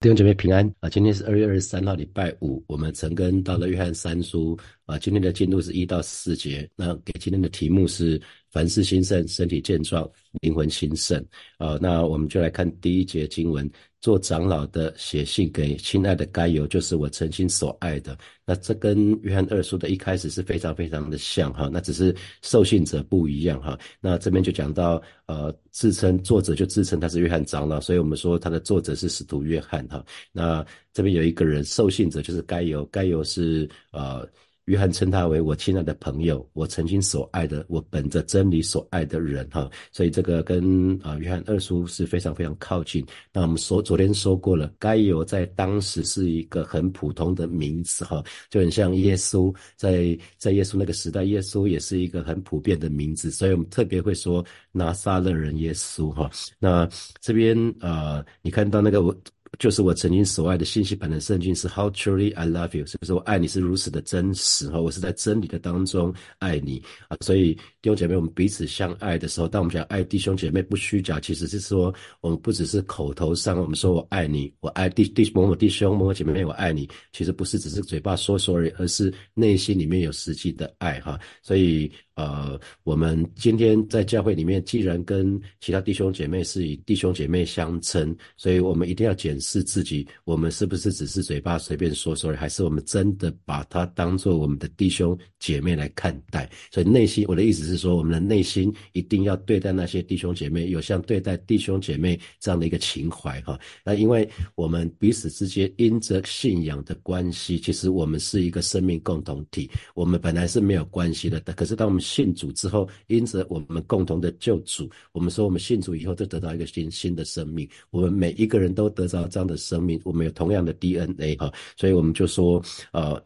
弟兄姐妹平安啊！今天是二月二十三号，礼拜五。我们曾跟到了约翰三书啊，今天的进度是一到四节。那给今天的题目是凡事兴盛，身体健壮，灵魂兴盛啊。那我们就来看第一节经文。做长老的写信给亲爱的该由，就是我曾经所爱的。那这跟约翰二书的一开始是非常非常的像哈。那只是受信者不一样哈。那这边就讲到呃，自称作者就自称他是约翰长老，所以我们说他的作者是使徒约翰哈。那这边有一个人受信者就是该由，该由是呃。约翰称他为我亲爱的朋友，我曾经所爱的，我本着真理所爱的人哈，所以这个跟啊约翰二叔是非常非常靠近。那我们说昨天说过了，该有在当时是一个很普通的名字哈，就很像耶稣在在耶稣那个时代，耶稣也是一个很普遍的名字，所以我们特别会说拿撒勒人耶稣哈。那这边啊，你看到那个。就是我曾经所爱的信息版的圣经是 How truly I love you，是不是我爱你是如此的真实哈？我是在真理的当中爱你啊，所以弟兄姐妹，我们彼此相爱的时候，当我们讲爱弟兄姐妹不虚假，其实是说我们不只是口头上我们说我爱你，我爱弟弟某某弟兄某某姐妹我爱你，其实不是只是嘴巴说说而已，而是内心里面有实际的爱哈，所以。呃，我们今天在教会里面，既然跟其他弟兄姐妹是以弟兄姐妹相称，所以我们一定要检视自己，我们是不是只是嘴巴随便说说，还是我们真的把他当做我们的弟兄姐妹来看待？所以内心，我的意思是说，我们的内心一定要对待那些弟兄姐妹，有像对待弟兄姐妹这样的一个情怀哈。那因为我们彼此之间因着信仰的关系，其实我们是一个生命共同体，我们本来是没有关系的，但可是当我们信主之后，因着我们共同的救主，我们说我们信主以后就得到一个新新的生命。我们每一个人都得到这样的生命，我们有同样的 DNA 哈，所以我们就说，呃，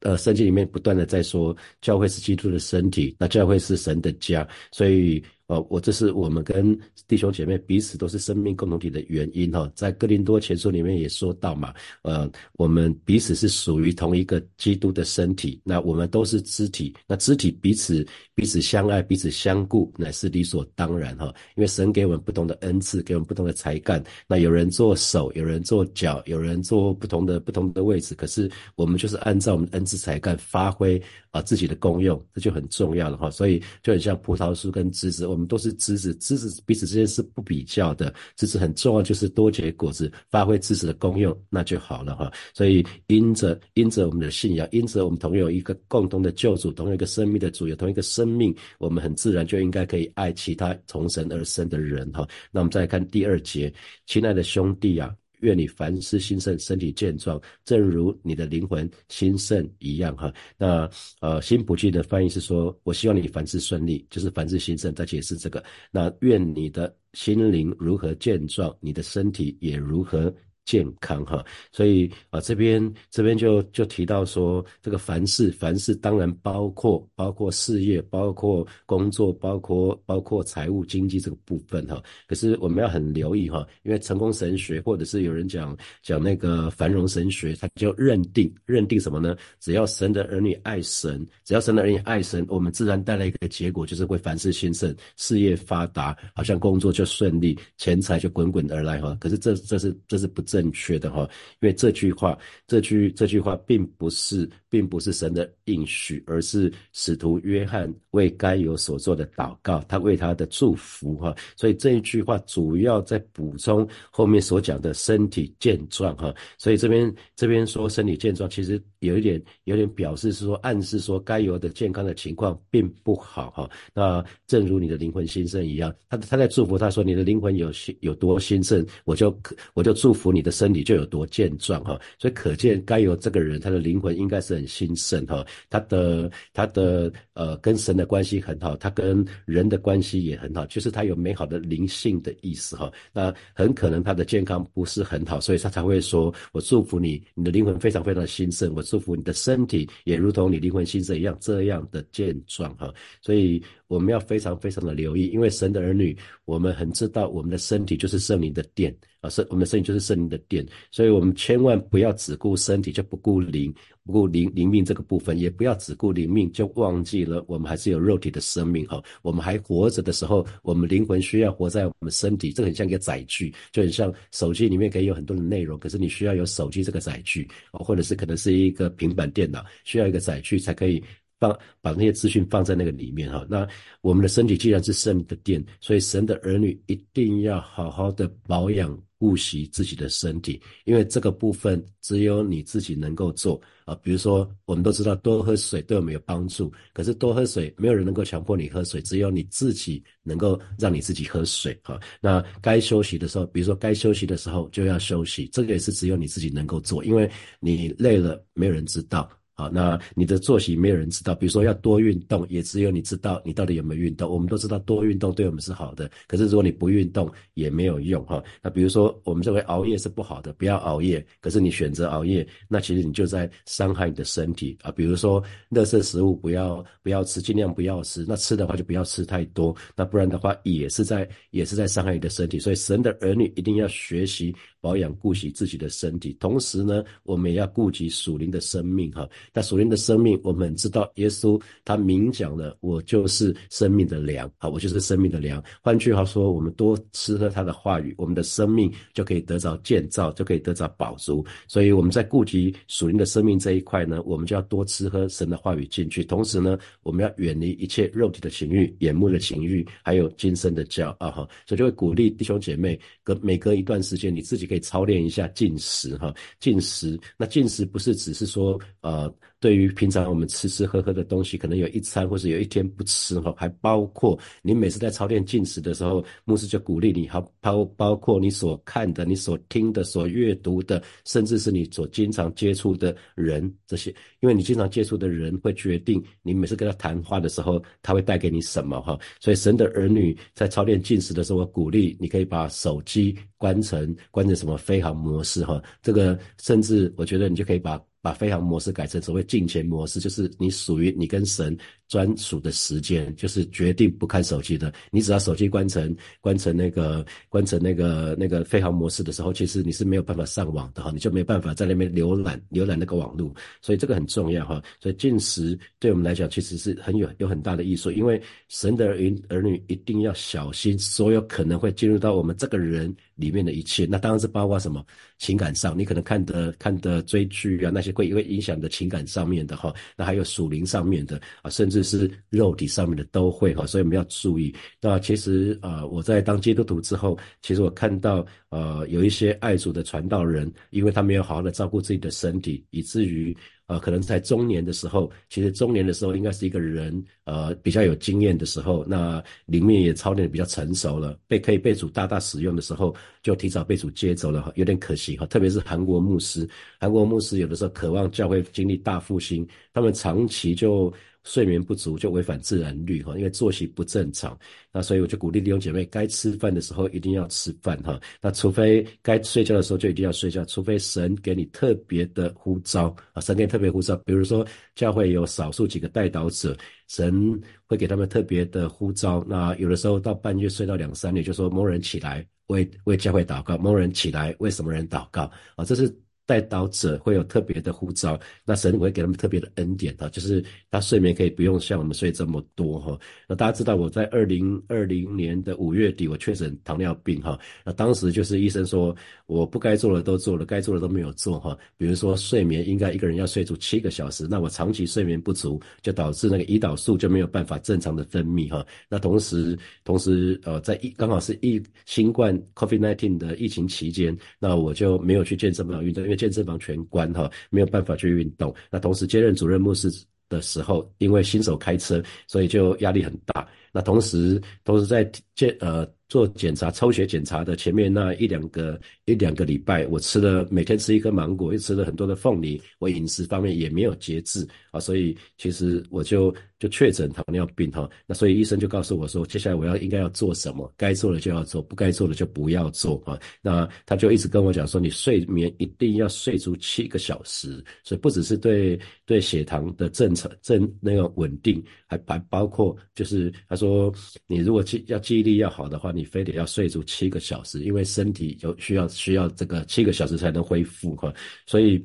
呃，圣经里面不断的在说，教会是基督的身体，那教会是神的家，所以。呃，我这是我们跟弟兄姐妹彼此都是生命共同体的原因哈，在哥林多前书里面也说到嘛，呃，我们彼此是属于同一个基督的身体，那我们都是肢体，那肢体彼此彼此相爱，彼此相顾，乃是理所当然哈，因为神给我们不同的恩赐，给我们不同的才干，那有人做手，有人做脚，有人做不同的不同的位置，可是我们就是按照我们的恩赐才干发挥啊自己的功用，这就很重要了哈，所以就很像葡萄树跟枝子。我们都是知识，知识彼此之间是不比较的，知识很重要，就是多结果子，发挥知识的功用，那就好了哈。所以因着因着我们的信仰，因着我们同有一个共同的救主，同一个生命的主，有同一个生命，我们很自然就应该可以爱其他从神而生的人哈。那我们再看第二节，亲爱的兄弟啊。愿你凡事兴盛，身体健壮，正如你的灵魂兴盛一样哈。那呃，新普济的翻译是说，我希望你凡事顺利，就是凡事兴盛。在解释这个，那愿你的心灵如何健壮，你的身体也如何。健康哈，所以啊这边这边就就提到说，这个凡事凡事当然包括包括事业，包括工作，包括包括财务经济这个部分哈。可是我们要很留意哈，因为成功神学或者是有人讲讲那个繁荣神学，他就认定认定什么呢？只要神的儿女爱神，只要神的儿女爱神，我们自然带来一个结果，就是会凡事兴盛，事业发达，好像工作就顺利，钱财就滚滚而来哈。可是这这是这是不。正确的哈，因为这句话，这句这句话并不是，并不是神的应许，而是使徒约翰为该有所做的祷告，他为他的祝福哈。所以这一句话主要在补充后面所讲的身体健壮哈。所以这边这边说身体健壮，其实有一点有点表示是说暗示说该有的健康的情况并不好哈。那正如你的灵魂兴盛一样，他他在祝福他说你的灵魂有有多兴盛，我就我就祝福你。的身体就有多健壮哈，所以可见该有这个人，他的灵魂应该是很兴盛哈，他的他的呃跟神的关系很好，他跟人的关系也很好，就是他有美好的灵性的意思哈。那很可能他的健康不是很好，所以他才会说：“我祝福你，你的灵魂非常非常的兴盛，我祝福你的身体也如同你灵魂兴盛一样这样的健壮哈。”所以我们要非常非常的留意，因为神的儿女，我们很知道我们的身体就是圣灵的殿。啊，圣我们的身体就是圣灵的殿，所以我们千万不要只顾身体就不顾灵，不顾灵灵命这个部分，也不要只顾灵命就忘记了我们还是有肉体的生命哈。我们还活着的时候，我们灵魂需要活在我们身体，这很像一个载具，就很像手机里面可以有很多的内容，可是你需要有手机这个载具，或者是可能是一个平板电脑，需要一个载具才可以。放把那些资讯放在那个里面哈，那我们的身体既然是圣的殿，所以神的儿女一定要好好的保养顾惜自己的身体，因为这个部分只有你自己能够做啊。比如说，我们都知道多喝水对我们有帮助，可是多喝水没有人能够强迫你喝水，只有你自己能够让你自己喝水哈。那该休息的时候，比如说该休息的时候就要休息，这个也是只有你自己能够做，因为你累了没有人知道。好，那你的作息没有人知道，比如说要多运动，也只有你知道你到底有没有运动。我们都知道多运动对我们是好的，可是如果你不运动也没有用哈。那比如说我们认为熬夜是不好的，不要熬夜，可是你选择熬夜，那其实你就在伤害你的身体啊。比如说，垃圾食物不要不要吃，尽量不要吃。那吃的话就不要吃太多，那不然的话也是在也是在伤害你的身体。所以神的儿女一定要学习。保养顾惜自己的身体，同时呢，我们也要顾及属灵的生命哈。那属灵的生命，我们知道耶稣他明讲了，我就是生命的粮，好，我就是生命的粮。换句话说，我们多吃喝他的话语，我们的生命就可以得着建造，就可以得着保足。所以我们在顾及属灵的生命这一块呢，我们就要多吃喝神的话语进去。同时呢，我们要远离一切肉体的情欲、眼目的情欲，还有今生的骄傲哈。所以就会鼓励弟兄姐妹，隔每隔一段时间，你自己。可以操练一下进食哈，进食。那进食不是只是说，呃，对于平常我们吃吃喝喝的东西，可能有一餐或是有一天不吃哈，还包括你每次在操练进食的时候，牧师就鼓励你，好包包括你所看的、你所听的、所阅读的，甚至是你所经常接触的人这些，因为你经常接触的人会决定你每次跟他谈话的时候，他会带给你什么哈。所以神的儿女在操练进食的时候，鼓励你可以把手机。关成关成什么飞行模式哈？这个甚至我觉得你就可以把。把飞行模式改成所谓进前模式，就是你属于你跟神专属的时间，就是决定不看手机的。你只要手机关成关成那个关成那个那个飞行模式的时候，其实你是没有办法上网的哈，你就没有办法在那边浏览浏览那个网络。所以这个很重要哈。所以进食对我们来讲其实是很有有很大的艺术，因为神的儿儿女一定要小心所有可能会进入到我们这个人里面的一切。那当然是包括什么情感上，你可能看的看的追剧啊那些。会会影响的情感上面的哈，那还有属灵上面的啊，甚至是肉体上面的都会哈，所以我们要注意。那其实啊，我在当基督徒之后，其实我看到呃有一些爱主的传道人，因为他没有好好的照顾自己的身体，以至于。呃，可能在中年的时候，其实中年的时候应该是一个人呃比较有经验的时候，那灵命也操练的比较成熟了，被可以被主大大使用的时候，就提早被主接走了，有点可惜哈。特别是韩国牧师，韩国牧师有的时候渴望教会经历大复兴，他们长期就。睡眠不足就违反自然律哈，因为作息不正常，那所以我就鼓励弟兄姐妹，该吃饭的时候一定要吃饭哈。那除非该睡觉的时候就一定要睡觉，除非神给你特别的呼召啊，神给你特别呼召，比如说教会有少数几个带导者，神会给他们特别的呼召。那有的时候到半夜睡到两三点，就说某人起来为为教会祷告，某人起来为什么人祷告啊？这是。带导者会有特别的呼召，那神会给他们特别的恩典哈，就是他睡眠可以不用像我们睡这么多哈。那大家知道我在二零二零年的五月底我确诊糖尿病哈，那当时就是医生说我不该做的都做了，该做的都没有做哈。比如说睡眠应该一个人要睡足七个小时，那我长期睡眠不足就导致那个胰岛素就没有办法正常的分泌哈。那同时同时呃在疫刚好是疫新冠 COVID-19 的疫情期间，那我就没有去健身房运动，因健身房全关哈，没有办法去运动。那同时接任主任牧师的时候，因为新手开车，所以就压力很大。那同时同时在健呃。做检查、抽血检查的前面那一两个一两个礼拜，我吃了每天吃一颗芒果，又吃了很多的凤梨，我饮食方面也没有节制啊，所以其实我就就确诊糖尿病哈。那所以医生就告诉我说，接下来我要应该要做什么，该做的就要做，不该做的就不要做啊。那他就一直跟我讲说，你睡眠一定要睡足七个小时，所以不只是对对血糖的正常正那个稳定，还还包括就是他说你如果记要记忆力要好的话。你非得要睡足七个小时，因为身体有需要需要这个七个小时才能恢复哈。所以，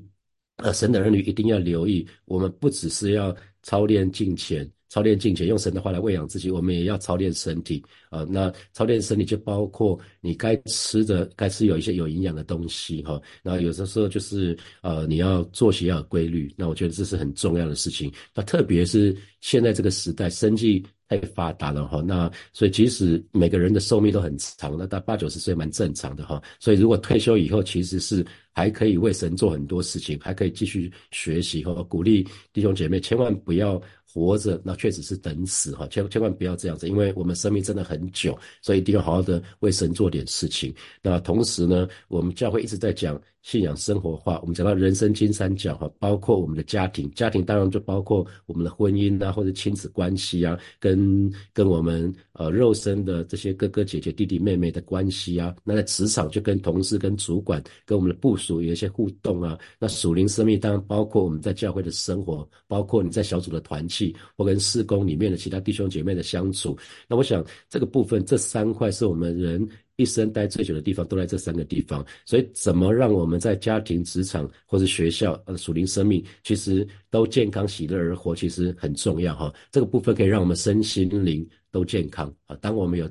呃，神的儿女一定要留意，我们不只是要操练敬虔。操练金钱，用神的话来喂养自己，我们也要操练身体啊。那操练身体就包括你该吃的，该吃有一些有营养的东西哈。然后有的时候就是呃，你要作息要有规律。那我觉得这是很重要的事情。那特别是现在这个时代，生计太发达了哈。那所以即使每个人的寿命都很长，那到八九十岁蛮正常的哈。所以如果退休以后，其实是还可以为神做很多事情，还可以继续学习和鼓励弟兄姐妹，千万不要。活着那确实是等死哈，千千万不要这样子，因为我们生命真的很久，所以一定要好好的为神做点事情。那同时呢，我们教会一直在讲。信仰生活化，我们讲到人生金三角哈，包括我们的家庭，家庭当然就包括我们的婚姻啊，或者亲子关系啊，跟跟我们呃肉身的这些哥哥姐姐弟弟妹妹的关系啊，那在职场就跟同事、跟主管、跟我们的部属有一些互动啊。那属灵生命当然包括我们在教会的生活，包括你在小组的团契或跟事工里面的其他弟兄姐妹的相处。那我想这个部分这三块是我们人。一生待最久的地方都在这三个地方，所以怎么让我们在家庭、职场或者学校呃属灵生命，其实都健康喜乐而活，其实很重要哈。这个部分可以让我们身心灵都健康啊。当我们有。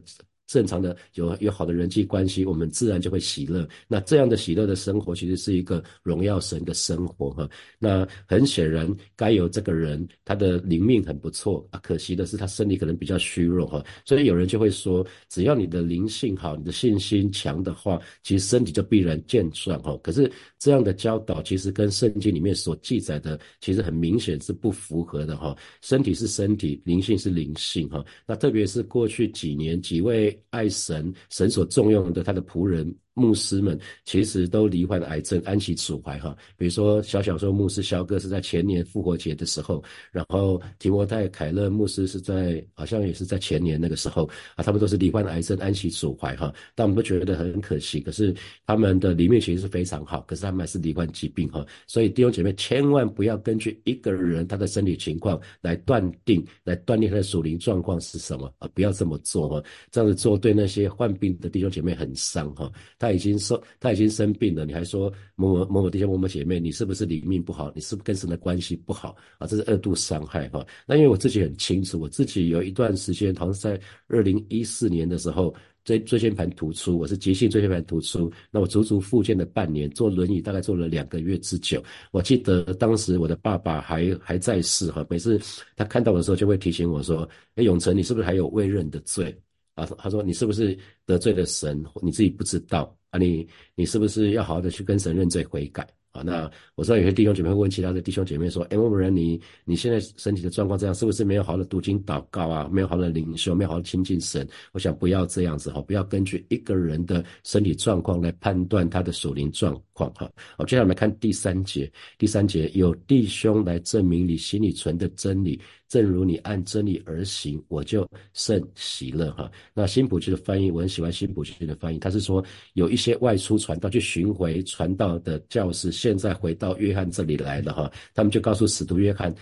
正常的有有好的人际关系，我们自然就会喜乐。那这样的喜乐的生活，其实是一个荣耀神的生活哈。那很显然，该有这个人他的灵命很不错啊，可惜的是他身体可能比较虚弱哈。所以有人就会说，只要你的灵性好，你的信心强的话，其实身体就必然健壮哈。可是这样的教导，其实跟圣经里面所记载的，其实很明显是不符合的哈。身体是身体，灵性是灵性哈。那特别是过去几年几位。爱神，神所重用的他的仆人。牧师们其实都罹患癌症，安息主怀哈。比如说小小说牧师肖哥是在前年复活节的时候，然后提摩太凯勒牧师是在好像也是在前年那个时候啊，他们都是罹患癌症，安息主怀哈。但我们都觉得很可惜，可是他们的里面其实是非常好，可是他们还是罹患疾病哈。所以弟兄姐妹千万不要根据一个人他的身体情况来断定，来断定他的属灵状况是什么啊！不要这么做哈，这样子做对那些患病的弟兄姐妹很伤哈。他。他已经生，他已经生病了，你还说某某某某弟兄、某某姐妹，你是不是灵命不好？你是不是跟神的关系不好啊？这是二度伤害哈。那因为我自己很清楚，我自己有一段时间，好像在二零一四年的时候，椎椎间盘突出，我是急性椎间盘突出，那我足足复健了半年，坐轮椅大概坐了两个月之久。我记得当时我的爸爸还还在世哈，每次他看到我的时候就会提醒我说：“哎，永成，你是不是还有未认的罪？”啊，他说：“你是不是得罪了神？你自己不知道。”啊，你你是不是要好好的去跟神认罪悔改啊？那我知道有些弟兄姐妹会问其他的弟兄姐妹说：“哎，某某人，你你现在身体的状况这样，是不是没有好的读经祷告啊？没有好的领袖，没有好的亲近神？”我想不要这样子哈，不要根据一个人的身体状况来判断他的属灵状况哈。好，接下来我们看第三节，第三节有弟兄来证明你心里存的真理。正如你按真理而行，我就甚喜乐哈。那新普区的翻译，我很喜欢新普区的翻译。他是说，有一些外出传道去巡回传道的教师，现在回到约翰这里来了哈。他们就告诉使徒约翰，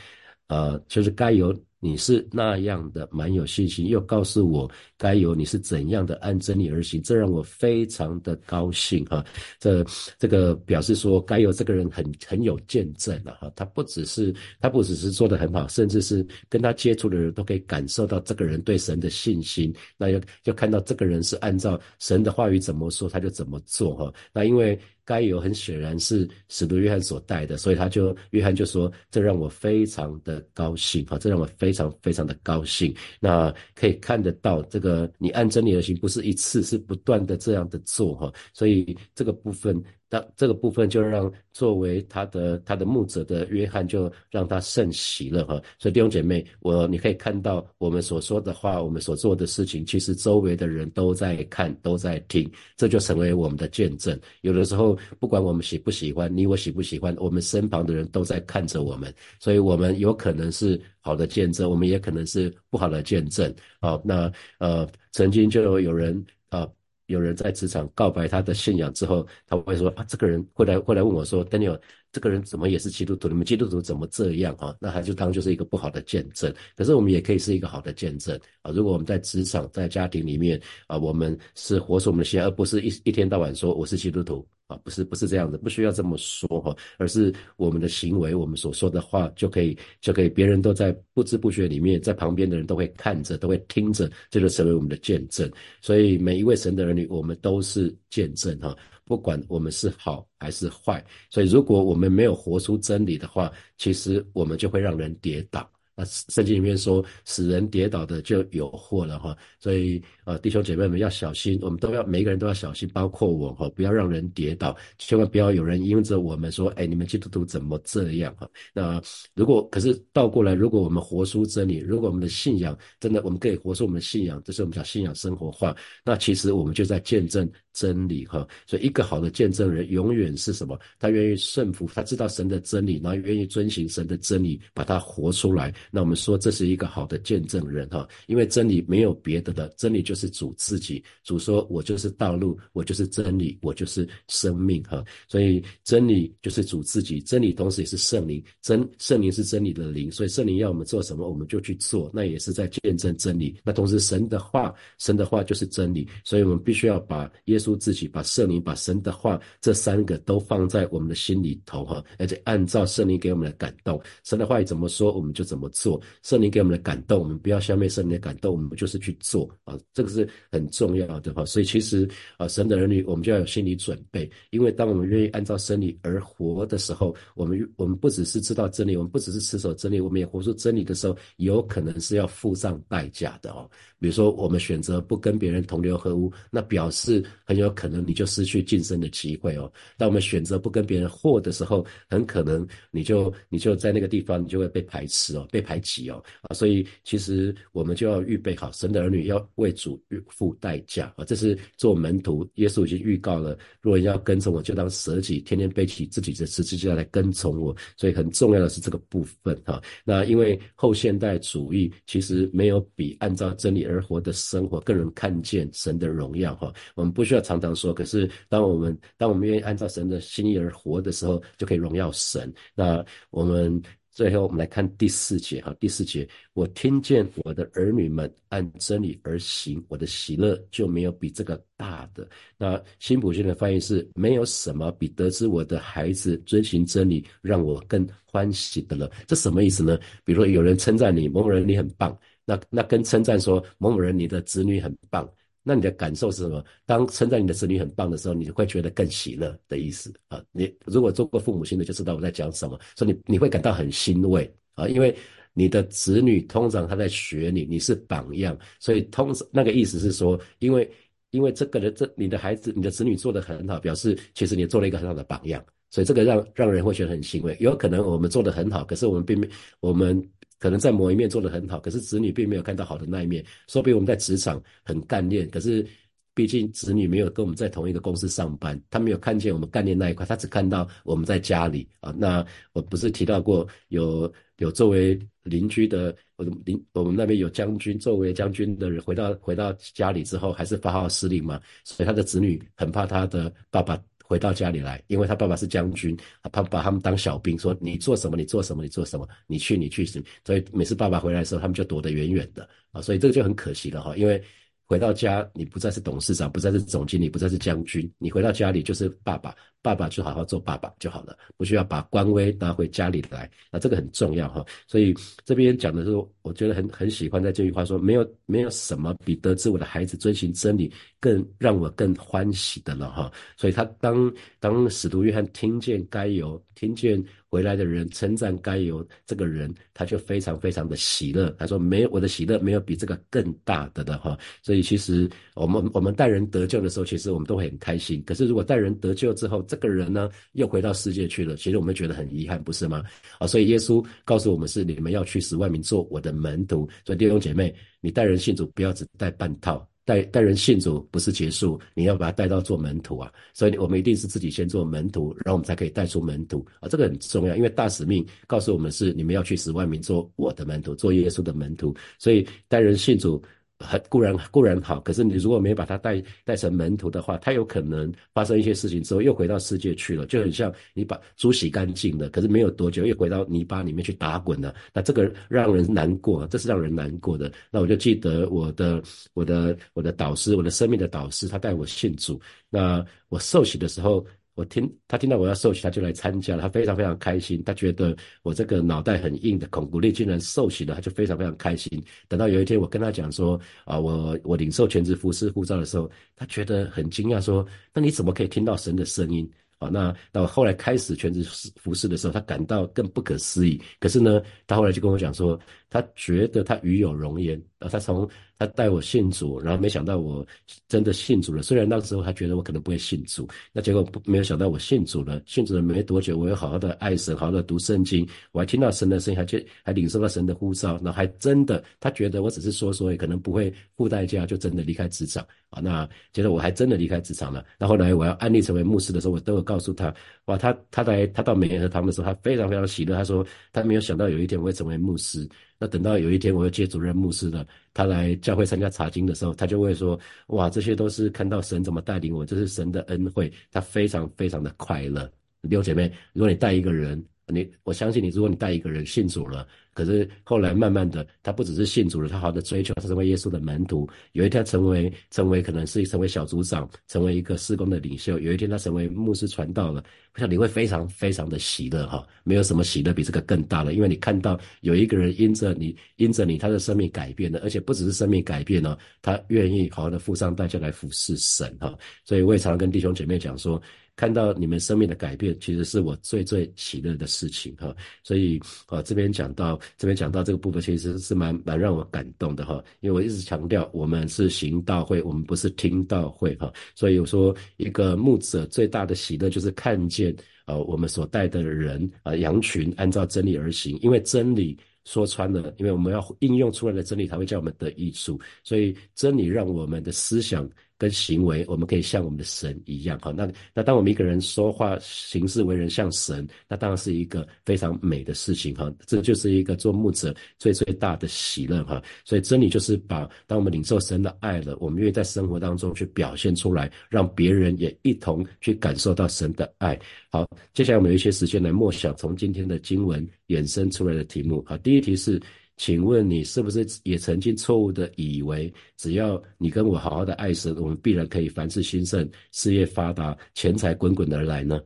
呃，就是该由。你是那样的蛮有信心，又告诉我该有你是怎样的按真理而行，这让我非常的高兴哈。这这个表示说该有这个人很很有见证了哈。他不只是他不只是做的很好，甚至是跟他接触的人都可以感受到这个人对神的信心。那要要看到这个人是按照神的话语怎么说他就怎么做哈。那因为。该有很显然是使徒约翰所带的，所以他就约翰就说：“这让我非常的高兴哈，这让我非常非常的高兴。”那可以看得到，这个你按真理而行，不是一次，是不断的这样的做哈，所以这个部分。那这个部分就让作为他的他的牧者的约翰就让他甚喜乐哈，所以弟兄姐妹，我你可以看到我们所说的话，我们所做的事情，其实周围的人都在看，都在听，这就成为我们的见证。有的时候，不管我们喜不喜欢，你我喜不喜欢，我们身旁的人都在看着我们，所以我们有可能是好的见证，我们也可能是不好的见证。好，那呃，曾经就有人啊。有人在职场告白他的信仰之后，他会说啊，这个人会来会来问我说，Daniel，这个人怎么也是基督徒？你们基督徒怎么这样啊？那他就当就是一个不好的见证。可是我们也可以是一个好的见证啊。如果我们在职场、在家庭里面啊，我们是活出我们的信仰，而不是一一天到晚说我是基督徒。啊，不是不是这样子，不需要这么说哈，而是我们的行为，我们所说的话就可以就可以，别人都在不知不觉里面，在旁边的人都会看着，都会听着，这就成为我们的见证。所以每一位神的儿女，我们都是见证哈，不管我们是好还是坏。所以如果我们没有活出真理的话，其实我们就会让人跌倒。那圣经里面说，使人跌倒的就有祸了哈，所以呃，弟兄姐妹们要小心，我们都要每一个人都要小心，包括我哈，不要让人跌倒，千万不要有人因着我们说，哎，你们基督徒怎么这样哈？那如果可是倒过来，如果我们活出真理，如果我们的信仰真的，我们可以活出我们的信仰，这是我们讲信仰生活化，那其实我们就在见证真理哈。所以一个好的见证人，永远是什么？他愿意顺服，他知道神的真理，然后愿意遵行神的真理，把它活出来。那我们说这是一个好的见证人哈，因为真理没有别的的，真理就是主自己。主说：“我就是道路，我就是真理，我就是生命。”哈，所以真理就是主自己，真理同时也是圣灵，真圣灵是真理的灵，所以圣灵要我们做什么，我们就去做，那也是在见证真理。那同时神的话，神的话就是真理，所以我们必须要把耶稣自己、把圣灵、把神的话这三个都放在我们的心里头哈，而且按照圣灵给我们的感动，神的话语怎么说，我们就怎么。做圣灵给我们的感动，我们不要消灭圣灵的感动，我们就是去做啊，这个是很重要的哈。所以其实啊，神的儿女，我们就要有心理准备，因为当我们愿意按照真理而活的时候，我们我们不只是知道真理，我们不只是持守真理，我们也活出真理的时候，有可能是要付上代价的哦。比如说，我们选择不跟别人同流合污，那表示很有可能你就失去晋升的机会哦。当我们选择不跟别人和的时候，很可能你就你就在那个地方，你就会被排斥哦，被排挤哦啊。所以其实我们就要预备好，神的儿女要为主付代价啊。这是做门徒，耶稣已经预告了，如果要跟从我，就当舍己，天天背起自己的十字架来跟从我。所以很重要的是这个部分哈。那因为后现代主义其实没有比按照真理。而活的生活更能看见神的荣耀哈，我们不需要常常说，可是当我们当我们愿意按照神的心意而活的时候，就可以荣耀神。那我们最后我们来看第四节哈，第四节，我听见我的儿女们按真理而行，我的喜乐就没有比这个大的。那新普逊的翻译是，没有什么比得知我的孩子遵循真理让我更欢喜的了。这什么意思呢？比如说有人称赞你，某某人你很棒。那那跟称赞说某某人你的子女很棒，那你的感受是什么？当称赞你的子女很棒的时候，你会觉得更喜乐的意思啊。你如果做过父母亲的就知道我在讲什么，所以你你会感到很欣慰啊，因为你的子女通常他在学你，你是榜样，所以通常那个意思是说，因为因为这个人这你的孩子你的子女做的很好，表示其实你做了一个很好的榜样，所以这个让让人会觉得很欣慰。有可能我们做的很好，可是我们并没我们。可能在某一面做得很好，可是子女并没有看到好的那一面。说不定我们在职场很干练，可是毕竟子女没有跟我们在同一个公司上班，他没有看见我们干练那一块，他只看到我们在家里啊。那我不是提到过有有作为邻居的，我邻我们那边有将军作为将军的人回到回到家里之后，还是发号施令嘛，所以他的子女很怕他的爸爸。回到家里来，因为他爸爸是将军，他把他们当小兵，说你做什么，你做什么，你做什么，你去，你去什么，所以每次爸爸回来的时候，他们就躲得远远的啊，所以这个就很可惜了哈，因为。回到家，你不再是董事长，不再是总经理，不再是将军，你回到家里就是爸爸，爸爸就好好做爸爸就好了，不需要把官威拿回家里来。那这个很重要哈。所以这边讲的是，我觉得很很喜欢在这句话说，没有没有什么比得知我的孩子遵循真理更让我更欢喜的了哈。所以他当当使徒约翰听见该有听见。回来的人称赞该有这个人，他就非常非常的喜乐。他说：“没有我的喜乐，没有比这个更大的的哈。”所以其实我们我们待人得救的时候，其实我们都会很开心。可是如果待人得救之后，这这个人呢又回到世界去了，其实我们觉得很遗憾，不是吗？啊，所以耶稣告诉我们是你们要去十万名做我的门徒。所以弟兄姐妹，你带人信主不要只带半套。带带人信主不是结束，你要把他带到做门徒啊，所以我们一定是自己先做门徒，然后我们才可以带出门徒啊，这个很重要，因为大使命告诉我们是你们要去十万名做我的门徒，做耶稣的门徒，所以带人信主很固然固然好，可是你如果没把他带带成门徒的话，他有可能发生一些事情之后又回到世界去了，就很像你把猪洗干净了，可是没有多久又回到泥巴里面去打滚了，那这个让人难过，这是让人难过的。那我就记得我的我的我的导师，我的生命的导师，他带我信主。那我受洗的时候。我听他听到我要受洗，他就来参加了。他非常非常开心，他觉得我这个脑袋很硬的孔古力竟然受洗了，他就非常非常开心。等到有一天我跟他讲说啊，我我领受全职服侍护照的时候，他觉得很惊讶，说那你怎么可以听到神的声音？啊，那到后来开始全职服侍的时候，他感到更不可思议。可是呢，他后来就跟我讲说，他觉得他与有荣焉。然后，他从他带我信主，然后没想到我真的信主了。虽然那个时候他觉得我可能不会信主，那结果不没有想到我信主了。信主了没多久，我又好好的爱神，好好的读圣经，我还听到神的声音，还接还领受到神的呼召，那还真的他觉得我只是说说，也可能不会付代价，就真的离开职场啊。那接着我还真的离开职场了。那后来我要安利成为牧师的时候，我都有告诉他，哇，他他来他到美联和堂的时候，他非常非常喜乐，他说他没有想到有一天我会成为牧师。那等到有一天我要接主任牧师了，他来教会参加查经的时候，他就会说：哇，这些都是看到神怎么带领我，这是神的恩惠。他非常非常的快乐。弟兄姐妹，如果你带一个人，你我相信你，如果你带一个人信主了。可是后来慢慢的，他不只是信主了，他好的追求，他成为耶稣的门徒。有一天成为成为可能是成为小组长，成为一个施工的领袖。有一天他成为牧师传道了，我想你会非常非常的喜乐哈，没有什么喜乐比这个更大了，因为你看到有一个人因着你因着你他的生命改变了，而且不只是生命改变了，他愿意好好的付上代价来服侍神哈。所以我也常常跟弟兄姐妹讲说。看到你们生命的改变，其实是我最最喜乐的事情哈。所以啊，这边讲到这边讲到这个部分，其实是蛮蛮让我感动的哈。因为我一直强调，我们是行道会，我们不是听道会哈。所以我说，一个牧者最大的喜乐就是看见呃我们所带的人啊羊群按照真理而行，因为真理说穿了，因为我们要应用出来的真理才会叫我们得益处，所以真理让我们的思想。跟行为，我们可以像我们的神一样，哈。那那当我们一个人说话、行事为人像神，那当然是一个非常美的事情，哈。这就是一个做牧者最最大的喜乐，哈。所以真理就是把，当我们领受神的爱了，我们愿意在生活当中去表现出来，让别人也一同去感受到神的爱。好，接下来我们有一些时间来默想从今天的经文衍生出来的题目，好，第一题是。请问你是不是也曾经错误的以为，只要你跟我好好的爱神，我们必然可以凡事兴盛、事业发达、钱财滚滚而来呢？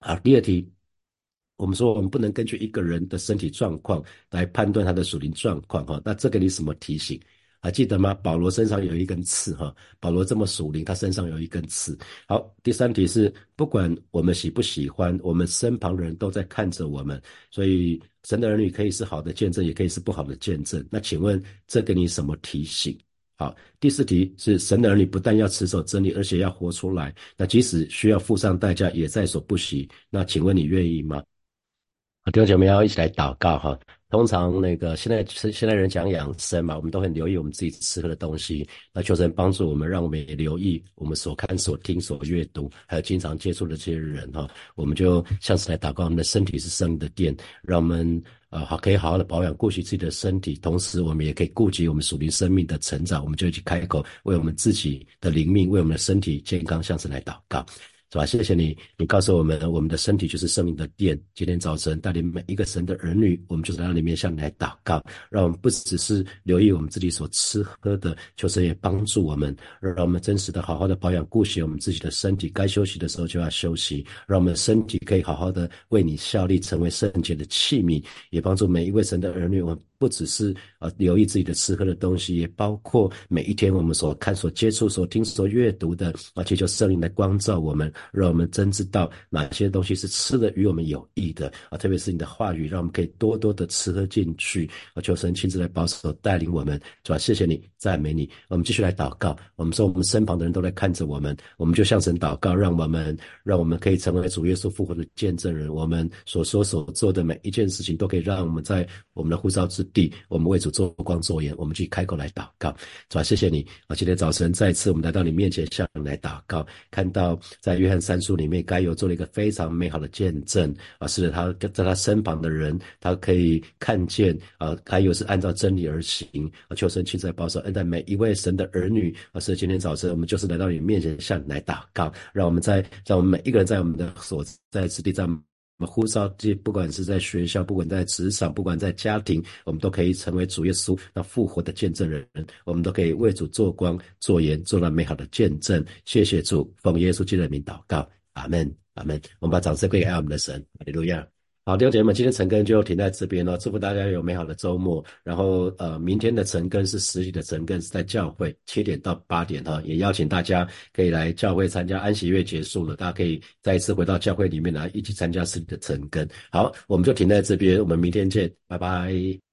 好，第二题，我们说我们不能根据一个人的身体状况来判断他的属灵状况，哈，那这给你什么提醒？还记得吗？保罗身上有一根刺，哈，保罗这么属灵，他身上有一根刺。好，第三题是，不管我们喜不喜欢，我们身旁的人都在看着我们，所以神的儿女可以是好的见证，也可以是不好的见证。那请问这给你什么提醒？好，第四题是，神的儿女不但要持守真理，而且要活出来。那即使需要付上代价，也在所不惜。那请问你愿意吗？弟兄姐妹要一起来祷告哈。通常那个现在是现在人讲养生嘛，我们都很留意我们自己吃喝的东西。那求神帮助我们，让我们也留意我们所看、所听、所阅读，还有经常接触的这些人哈。我们就像是来祷告，我们的身体是生命的殿，让我们呃好可以好好的保养、顾惜自己的身体，同时我们也可以顾及我们属灵生命的成长。我们就一起开口，为我们自己的灵命、为我们的身体健康，像是来祷告。是吧？谢谢你，你告诉我们，我们的身体就是生命的殿。今天早晨带领每一个神的儿女，我们就是在里面向你来祷告，让我们不只是留意我们自己所吃喝的，求神也帮助我们，让我们真实的好好的保养顾惜我们自己的身体，该休息的时候就要休息，让我们身体可以好好的为你效力，成为圣洁的器皿，也帮助每一位神的儿女。我们不只是啊留意自己的吃喝的东西，也包括每一天我们所看、所接触、所听、所阅读的，而且求圣灵来光照我们。让我们真知道哪些东西是吃的与我们有益的啊，特别是你的话语，让我们可以多多的吃喝进去啊。求神亲自来保守带领我们，是吧？谢谢你，赞美你。我们继续来祷告。我们说，我们身旁的人都在看着我们，我们就向神祷告，让我们让我们可以成为主耶稣复活的见证人。我们所说所做的每一件事情，都可以让我们在我们的护照之地，我们为主做光做盐，我们去开口来祷告。主啊，谢谢你啊！今天早晨再次我们来到你面前，向你来祷告，看到在约翰三书里面，该有做了一个非常美好的见证啊，是他在他身旁的人，他可以看见啊，该有是按照真理而行啊，求神亲自保守恩待每一位神的儿女啊！是今天早晨我们就是来到你面前，向你来祷告，让我们在让我们每一个人在我们的所在之地在。我们呼召这，不管是在学校，不管在职场，不管在家庭，我们都可以成为主耶稣那复活的见证人。我们都可以为主做光、做盐，做了美好的见证。谢谢主，奉耶稣基督的名祷告，阿门，阿门。我们把掌声归给爱我们的神，哈利路亚。好，弟兄姐妹们，今天晨更就停在这边了。祝福大家有美好的周末。然后，呃，明天的晨更是实体的晨更，是在教会七点到八点哈，也邀请大家可以来教会参加安息月结束了，大家可以再一次回到教会里面来一起参加实体的晨更。好，我们就停在这边，我们明天见，拜拜。